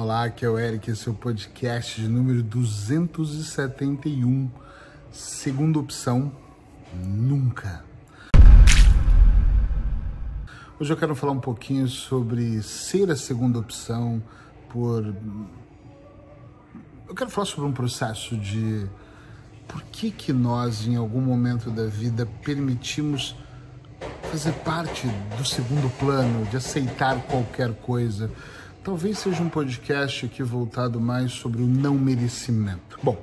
Olá, aqui é o Eric, esse é o podcast de número 271. Segunda opção, nunca. Hoje eu quero falar um pouquinho sobre ser a segunda opção por. Eu quero falar sobre um processo de por que que nós, em algum momento da vida, permitimos fazer parte do segundo plano, de aceitar qualquer coisa Talvez seja um podcast aqui voltado mais sobre o não merecimento. Bom,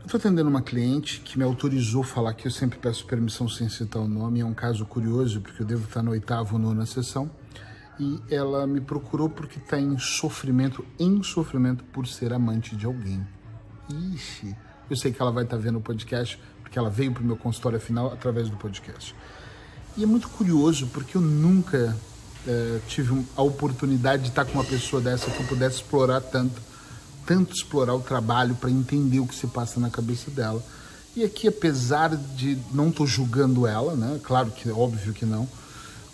eu estou atendendo uma cliente que me autorizou falar que eu sempre peço permissão sem citar o nome. É um caso curioso, porque eu devo estar no oitavo ou nona sessão. E ela me procurou porque está em sofrimento, em sofrimento por ser amante de alguém. Ixi, eu sei que ela vai estar tá vendo o podcast, porque ela veio para o meu consultório final através do podcast. E é muito curioso, porque eu nunca é, tive a oportunidade de estar com uma pessoa dessa que eu pudesse explorar tanto, tanto explorar o trabalho para entender o que se passa na cabeça dela. E aqui, apesar de não estou julgando ela, né? Claro que óbvio que não,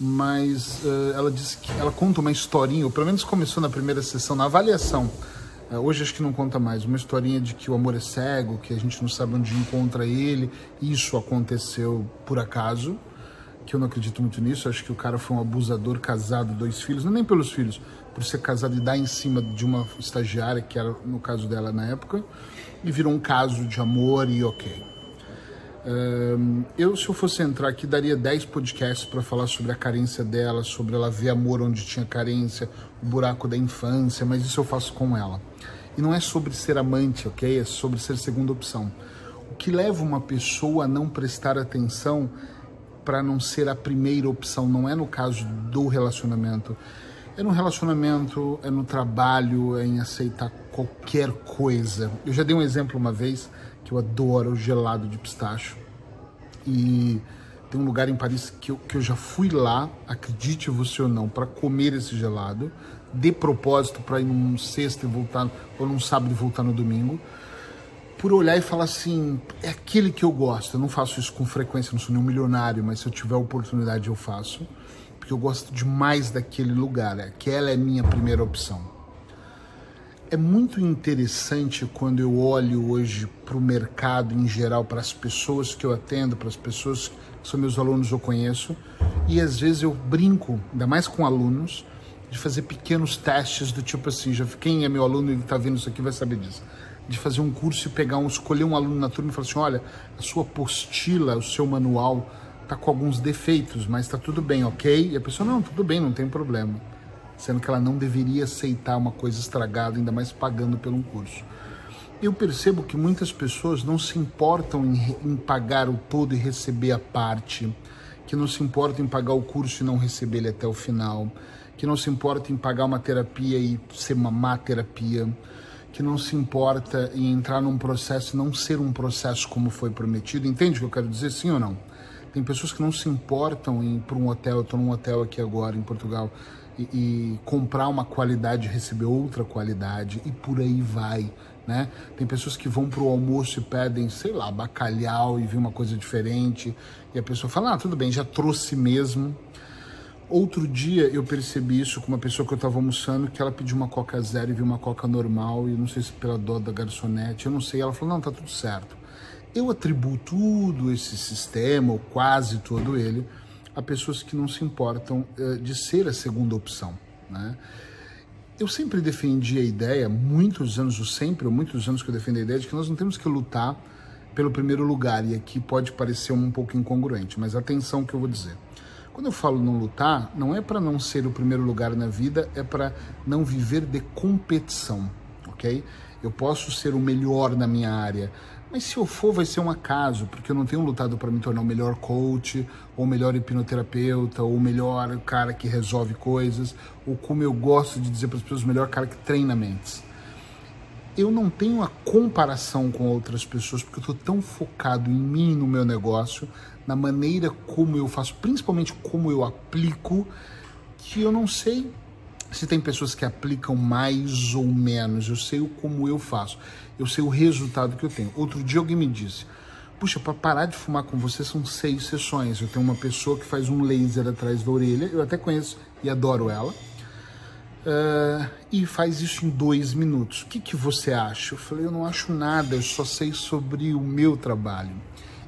mas uh, ela disse que ela conta uma historinha, ou pelo menos começou na primeira sessão, na avaliação. Uh, hoje acho que não conta mais, uma historinha de que o amor é cego, que a gente não sabe onde encontra ele. Isso aconteceu por acaso que eu não acredito muito nisso. Acho que o cara foi um abusador casado, dois filhos, não é nem pelos filhos, por ser casado e dar em cima de uma estagiária, que era no caso dela na época, e virou um caso de amor e ok. eu, se eu fosse entrar aqui, daria 10 podcasts para falar sobre a carência dela, sobre ela ver amor onde tinha carência, o buraco da infância, mas isso eu faço com ela. E não é sobre ser amante, ok? É sobre ser segunda opção. O que leva uma pessoa a não prestar atenção para não ser a primeira opção, não é no caso do relacionamento. É no relacionamento, é no trabalho, é em aceitar qualquer coisa. Eu já dei um exemplo uma vez que eu adoro gelado de pistacho. E tem um lugar em Paris que eu, que eu já fui lá, acredite você ou não, para comer esse gelado, de propósito para ir num sexta e voltar, ou num sábado e voltar no domingo por olhar e falar assim, é aquele que eu gosto. Eu não faço isso com frequência, não sou nenhum milionário, mas se eu tiver oportunidade eu faço, porque eu gosto demais daquele lugar. Aquela é minha primeira opção. É muito interessante quando eu olho hoje para o mercado em geral, para as pessoas que eu atendo, para as pessoas que são meus alunos eu conheço, e às vezes eu brinco, ainda mais com alunos, de fazer pequenos testes do tipo assim, já quem é meu aluno e está vendo isso aqui vai saber disso de fazer um curso e pegar um, escolher um aluno na turma e falar assim, olha, a sua apostila, o seu manual tá com alguns defeitos, mas tá tudo bem, ok? E a pessoa, não, tudo bem, não tem problema. Sendo que ela não deveria aceitar uma coisa estragada, ainda mais pagando pelo um curso. Eu percebo que muitas pessoas não se importam em, em pagar o todo e receber a parte, que não se importam em pagar o curso e não receber ele até o final, que não se importam em pagar uma terapia e ser uma má terapia, que não se importa em entrar num processo e não ser um processo como foi prometido. Entende o que eu quero dizer, sim ou não? Tem pessoas que não se importam em ir para um hotel, eu estou num hotel aqui agora em Portugal, e, e, comprar uma qualidade e receber outra qualidade, e por aí vai. Né? Tem pessoas que vão para o almoço e pedem, sei lá, bacalhau e vê uma coisa diferente, e a pessoa fala: ah, tudo bem, já trouxe mesmo. Outro dia eu percebi isso com uma pessoa que eu estava almoçando, que ela pediu uma coca zero e viu uma coca normal, e não sei se pela dó da garçonete, eu não sei. Ela falou: não, tá tudo certo. Eu atribuo tudo esse sistema, ou quase todo ele, a pessoas que não se importam uh, de ser a segunda opção. Né? Eu sempre defendi a ideia, muitos anos, ou sempre, ou muitos anos que eu defendo a ideia de que nós não temos que lutar pelo primeiro lugar, e aqui pode parecer um pouco incongruente, mas atenção que eu vou dizer. Quando eu falo não lutar, não é para não ser o primeiro lugar na vida, é para não viver de competição, ok? Eu posso ser o melhor na minha área, mas se eu for, vai ser um acaso, porque eu não tenho lutado para me tornar o melhor coach, ou o melhor hipnoterapeuta, ou o melhor cara que resolve coisas, ou como eu gosto de dizer para as pessoas, o melhor cara que treina mentes. Eu não tenho a comparação com outras pessoas, porque eu estou tão focado em mim, no meu negócio, na maneira como eu faço, principalmente como eu aplico, que eu não sei se tem pessoas que aplicam mais ou menos. Eu sei como eu faço. Eu sei o resultado que eu tenho. Outro dia alguém me disse: Puxa, para parar de fumar com você são seis sessões. Eu tenho uma pessoa que faz um laser atrás da orelha. Eu até conheço e adoro ela. Uh, e faz isso em dois minutos. O que, que você acha? Eu falei, eu não acho nada, eu só sei sobre o meu trabalho.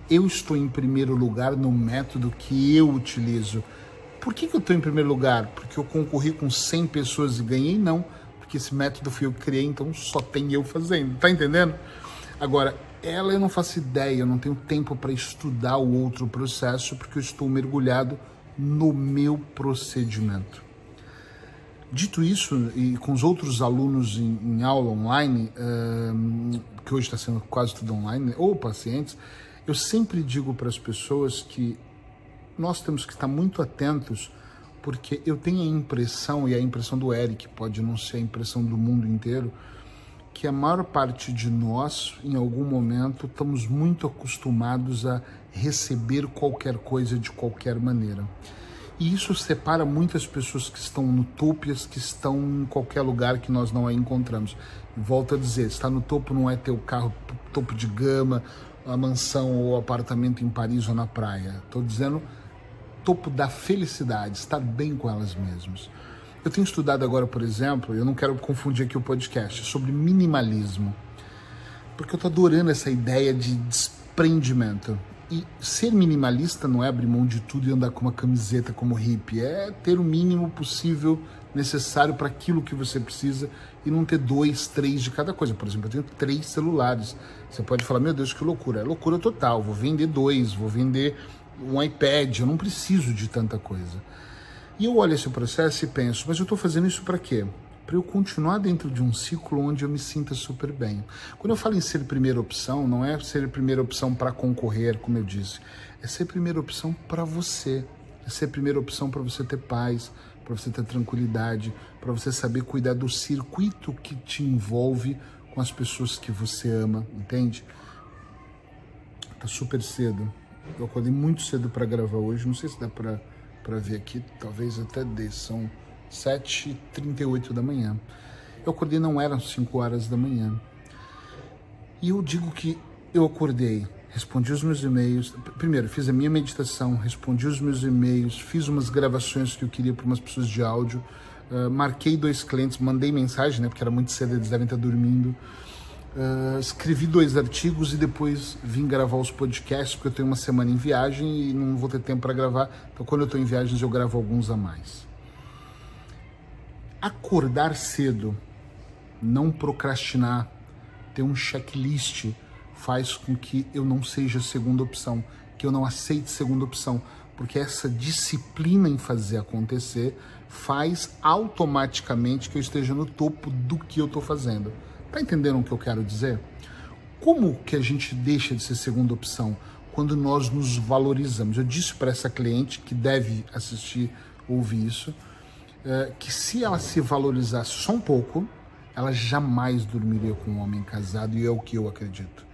Eu estou em primeiro lugar no método que eu utilizo. Por que, que eu estou em primeiro lugar? Porque eu concorri com 100 pessoas e ganhei? Não, porque esse método fui eu que criei, então só tem eu fazendo, tá entendendo? Agora, ela eu não faço ideia, eu não tenho tempo para estudar o outro processo, porque eu estou mergulhado no meu procedimento. Dito isso, e com os outros alunos em, em aula online, uh, que hoje está sendo quase tudo online, ou pacientes, eu sempre digo para as pessoas que nós temos que estar muito atentos, porque eu tenho a impressão, e a impressão do Eric pode não ser a impressão do mundo inteiro, que a maior parte de nós, em algum momento, estamos muito acostumados a receber qualquer coisa de qualquer maneira. E isso separa muitas pessoas que estão no topo e as que estão em qualquer lugar que nós não a encontramos. Volto a dizer, estar no topo não é ter o carro topo de gama, a mansão ou apartamento em Paris ou na praia. Estou dizendo topo da felicidade, estar bem com elas mesmas. Eu tenho estudado agora, por exemplo, eu não quero confundir aqui o podcast, sobre minimalismo. Porque eu estou adorando essa ideia de desprendimento. E ser minimalista não é abrir mão de tudo e andar com uma camiseta como hippie, é ter o mínimo possível necessário para aquilo que você precisa e não ter dois, três de cada coisa. Por exemplo, eu tenho três celulares. Você pode falar, meu Deus, que loucura. É loucura total. Vou vender dois, vou vender um iPad. Eu não preciso de tanta coisa. E eu olho esse processo e penso, mas eu estou fazendo isso para quê? para eu continuar dentro de um ciclo onde eu me sinta super bem. Quando eu falo em ser primeira opção, não é ser primeira opção para concorrer, como eu disse, é ser primeira opção para você. É ser primeira opção para você ter paz, para você ter tranquilidade, para você saber cuidar do circuito que te envolve com as pessoas que você ama, entende? Tá super cedo. Eu acordei muito cedo para gravar hoje, não sei se dá para para ver aqui, talvez até dê, são 7h38 da manhã. Eu acordei, não eram 5 horas da manhã. E eu digo que eu acordei, respondi os meus e-mails. Primeiro, fiz a minha meditação, respondi os meus e-mails, fiz umas gravações que eu queria para umas pessoas de áudio, uh, marquei dois clientes, mandei mensagem, né, porque era muito cedo, eles devem estar dormindo. Uh, escrevi dois artigos e depois vim gravar os podcasts, porque eu tenho uma semana em viagem e não vou ter tempo para gravar. Então, quando eu estou em viagens, eu gravo alguns a mais acordar cedo, não procrastinar, ter um checklist faz com que eu não seja segunda opção, que eu não aceite segunda opção, porque essa disciplina em fazer acontecer faz automaticamente que eu esteja no topo do que eu estou fazendo. Tá entendendo o que eu quero dizer? Como que a gente deixa de ser segunda opção quando nós nos valorizamos? Eu disse para essa cliente que deve assistir, ouvir isso, é, que se ela se valorizasse só um pouco, ela jamais dormiria com um homem casado, e é o que eu acredito.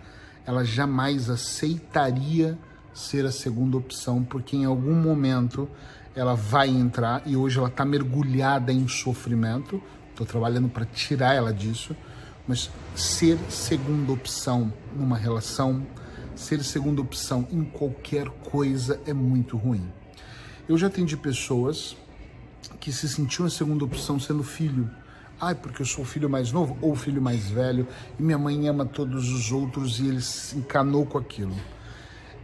Ela jamais aceitaria ser a segunda opção, porque em algum momento ela vai entrar e hoje ela está mergulhada em sofrimento. Estou trabalhando para tirar ela disso, mas ser segunda opção numa relação, ser segunda opção em qualquer coisa é muito ruim. Eu já atendi pessoas que se sentiu a segunda opção sendo filho. Ai, porque eu sou o filho mais novo ou o filho mais velho e minha mãe ama todos os outros e ele se encanou com aquilo.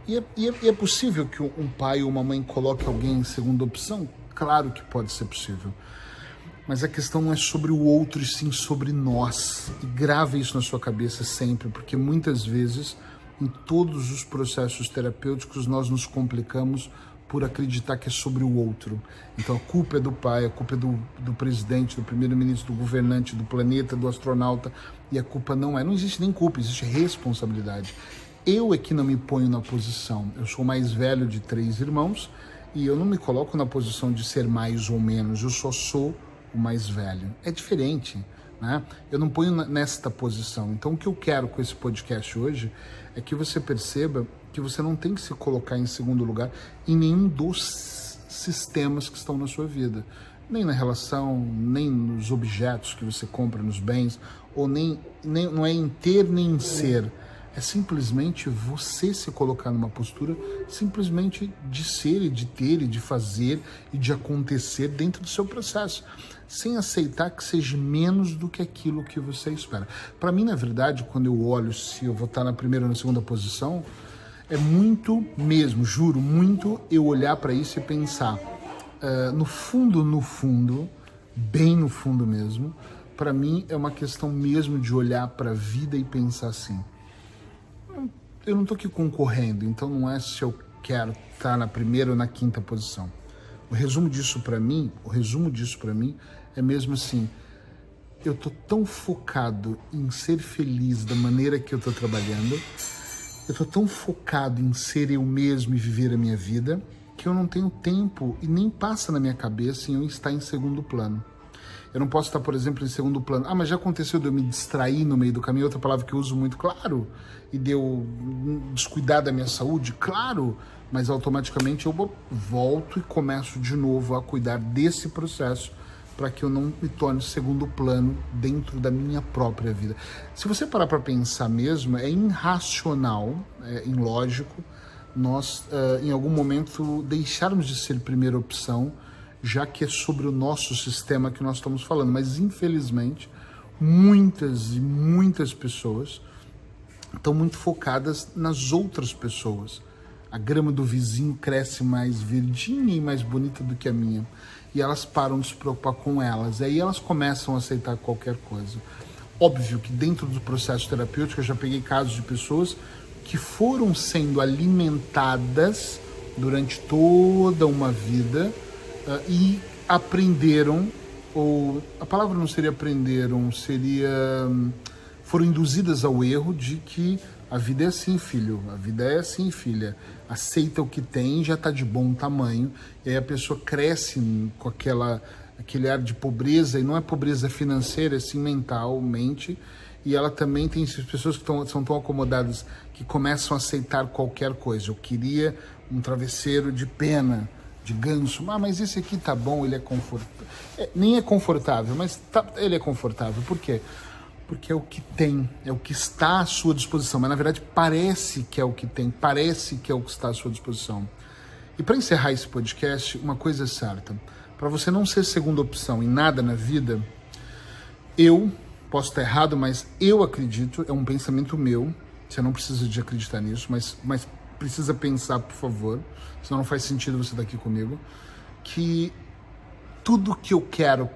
E é, e é, e é possível que um pai ou uma mãe coloque alguém em segunda opção? Claro que pode ser possível. Mas a questão não é sobre o outro, e sim sobre nós. E grave isso na sua cabeça sempre, porque muitas vezes, em todos os processos terapêuticos, nós nos complicamos por acreditar que é sobre o outro. Então a culpa é do pai, a culpa é do, do presidente, do primeiro-ministro, do governante, do planeta, do astronauta, e a culpa não é. Não existe nem culpa, existe responsabilidade. Eu é que não me ponho na posição. Eu sou o mais velho de três irmãos e eu não me coloco na posição de ser mais ou menos, eu só sou o mais velho. É diferente. Né? Eu não ponho nesta posição. Então, o que eu quero com esse podcast hoje é que você perceba que você não tem que se colocar em segundo lugar em nenhum dos sistemas que estão na sua vida. Nem na relação, nem nos objetos que você compra, nos bens, ou nem, nem não é em ter nem em ser, é simplesmente você se colocar numa postura simplesmente de ser e de ter e de fazer e de acontecer dentro do seu processo, sem aceitar que seja menos do que aquilo que você espera. Para mim, na verdade, quando eu olho se eu vou estar na primeira ou na segunda posição, é muito mesmo, juro, muito eu olhar para isso e pensar, uh, no fundo, no fundo, bem no fundo mesmo, para mim é uma questão mesmo de olhar para a vida e pensar assim eu não estou aqui concorrendo, então não é se eu quero estar tá na primeira ou na quinta posição. O resumo disso para mim, o resumo disso para mim é mesmo assim, eu tô tão focado em ser feliz da maneira que eu tô trabalhando, eu tô tão focado em ser eu mesmo e viver a minha vida, que eu não tenho tempo e nem passa na minha cabeça em eu estar em segundo plano. Eu não posso estar, por exemplo, em segundo plano. Ah, mas já aconteceu de eu me distrair no meio do caminho, outra palavra que eu uso muito, claro. E de eu descuidar da minha saúde, claro. Mas automaticamente eu volto e começo de novo a cuidar desse processo para que eu não me torne segundo plano dentro da minha própria vida. Se você parar para pensar mesmo, é irracional, é ilógico, nós, uh, em algum momento, deixarmos de ser primeira opção já que é sobre o nosso sistema que nós estamos falando. Mas, infelizmente, muitas e muitas pessoas estão muito focadas nas outras pessoas. A grama do vizinho cresce mais verdinha e mais bonita do que a minha. E elas param de se preocupar com elas. Aí elas começam a aceitar qualquer coisa. Óbvio que dentro do processo terapêutico eu já peguei casos de pessoas que foram sendo alimentadas durante toda uma vida e aprenderam, ou a palavra não seria aprenderam, seria hum, foram induzidas ao erro de que a vida é assim, filho, a vida é assim, filha. Aceita o que tem, já está de bom tamanho. E aí a pessoa cresce com aquela aquele ar de pobreza, e não é pobreza financeira, é sim mentalmente. E ela também tem pessoas que tão, são tão acomodadas que começam a aceitar qualquer coisa. Eu queria um travesseiro de pena de ganso. Ah, mas esse aqui tá bom, ele é confortável. É, nem é confortável, mas tá, ele é confortável. Por quê? Porque é o que tem, é o que está à sua disposição. Mas na verdade parece que é o que tem, parece que é o que está à sua disposição. E para encerrar esse podcast, uma coisa é certa: para você não ser segunda opção em nada na vida, eu posso estar errado, mas eu acredito, é um pensamento meu. Você não precisa de acreditar nisso, mas, mas precisa pensar, por favor, senão não faz sentido você estar aqui comigo, que tudo que eu quero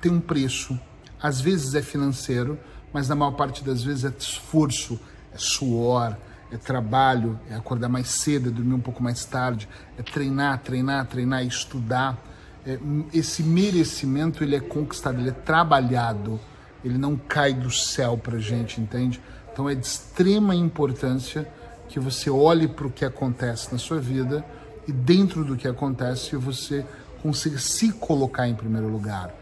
tem um preço. Às vezes é financeiro, mas na maior parte das vezes é esforço, é suor, é trabalho, é acordar mais cedo, é dormir um pouco mais tarde, é treinar, treinar, treinar, estudar. É, esse merecimento ele é conquistado, ele é trabalhado, ele não cai do céu pra gente, entende? Então é de extrema importância que você olhe para o que acontece na sua vida e dentro do que acontece você consiga se colocar em primeiro lugar.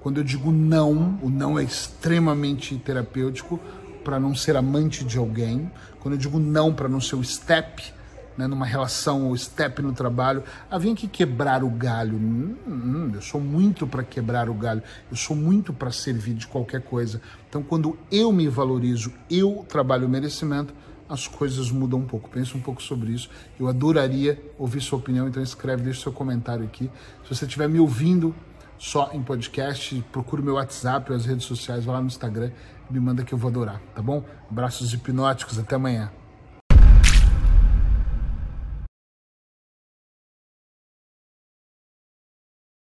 Quando eu digo não, o não é extremamente terapêutico para não ser amante de alguém. Quando eu digo não para não ser o step, né, numa relação ou step no trabalho, ah, vem aqui quebrar o galho. Hum, hum, eu sou muito para quebrar o galho, eu sou muito para servir de qualquer coisa. Então, quando eu me valorizo, eu trabalho o merecimento, as coisas mudam um pouco. Pense um pouco sobre isso. Eu adoraria ouvir sua opinião, então escreve, deixa seu comentário aqui. Se você estiver me ouvindo só em podcast, procure meu WhatsApp as redes sociais, vai lá no Instagram, me manda que eu vou adorar, tá bom? Abraços hipnóticos, até amanhã.